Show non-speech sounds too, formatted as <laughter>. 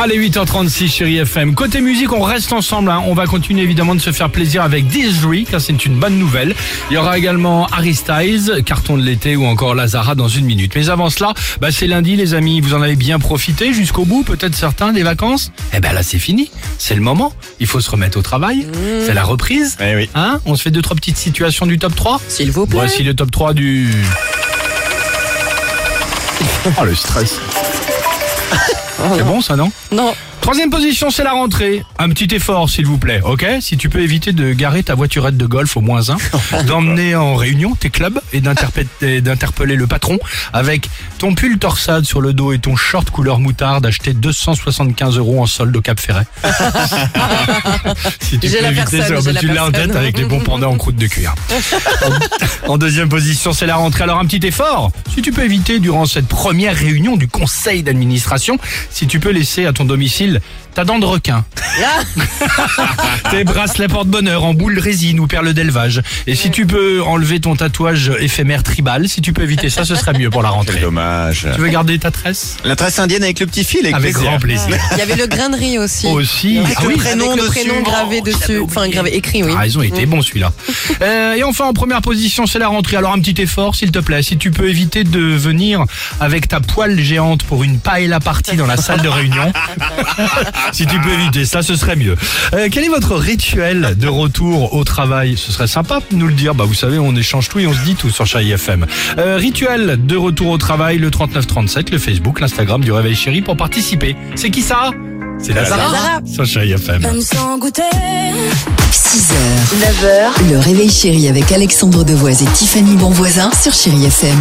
Allez, 8h36, chérie FM. Côté musique, on reste ensemble. hein. On va continuer évidemment de se faire plaisir avec Disney, car c'est une bonne nouvelle. Il y aura également Harry Styles, Carton de l'été ou encore Lazara dans une minute. Mais avant cela, bah, c'est lundi, les amis. Vous en avez bien profité jusqu'au bout, peut-être certains des vacances? Eh ben là, c'est fini. C'est le moment. Il faut se remettre au travail. C'est la reprise. Eh oui. Hein? On se fait deux, trois petites situations du top 3. S'il vous plaît. Voici le top 3 du... Oh, le stress. <laughs> C'est bon ça, non? Non. Troisième position, c'est la rentrée. Un petit effort, s'il vous plaît, ok? Si tu peux éviter de garer ta voiturette de golf au moins un, <laughs> d'emmener en réunion tes clubs et d'interpeller le patron avec ton pull torsade sur le dos et ton short couleur moutarde acheté 275 euros en solde au Cap Ferret. <laughs> si tu J'ai peux la éviter personne, ça, j'ai bah, la tu l'as en tête avec les bons pandas en croûte de cuir. En, en deuxième position, c'est la rentrée. Alors un petit effort, si tu peux éviter durant cette première réunion du conseil d'administration, si tu peux laisser à ton domicile ta dent de requin, <laughs> tes bracelets porte-bonheur en boule résine ou perle d'élevage. Et si tu peux enlever ton tatouage éphémère tribal, si tu peux éviter ça, ce serait mieux pour la rentrée. Dommage. Tu veux garder ta tresse? La tresse indienne avec le petit fil, avec, Avec plaisir. grand plaisir. Il y avait le grain de riz aussi. Aussi. Avec Ah le oui. prénom Avec le dessus. prénom gravé Oh, dessus. Enfin, gravé, écrit, oui. Ah, ils ont été bons celui-là. Euh, et enfin en première position c'est la rentrée. Alors un petit effort s'il te plaît. Si tu peux éviter de venir avec ta poêle géante pour une paella partie dans la salle de réunion. <laughs> <laughs> si tu peux éviter ça ce serait mieux. Euh, quel est votre rituel de retour au travail? Ce serait sympa de nous le dire. Bah vous savez on échange tout et on se dit tout sur Chai FM. Euh, rituel de retour au travail le 3937, le Facebook, l'Instagram du Réveil Chéri pour participer. C'est qui ça C'est la Zara Zara. sur Chai FM. Sans goûter. 6h, 9h, le réveil chéri avec Alexandre Devoise et Tiffany Bonvoisin sur Chéri FM.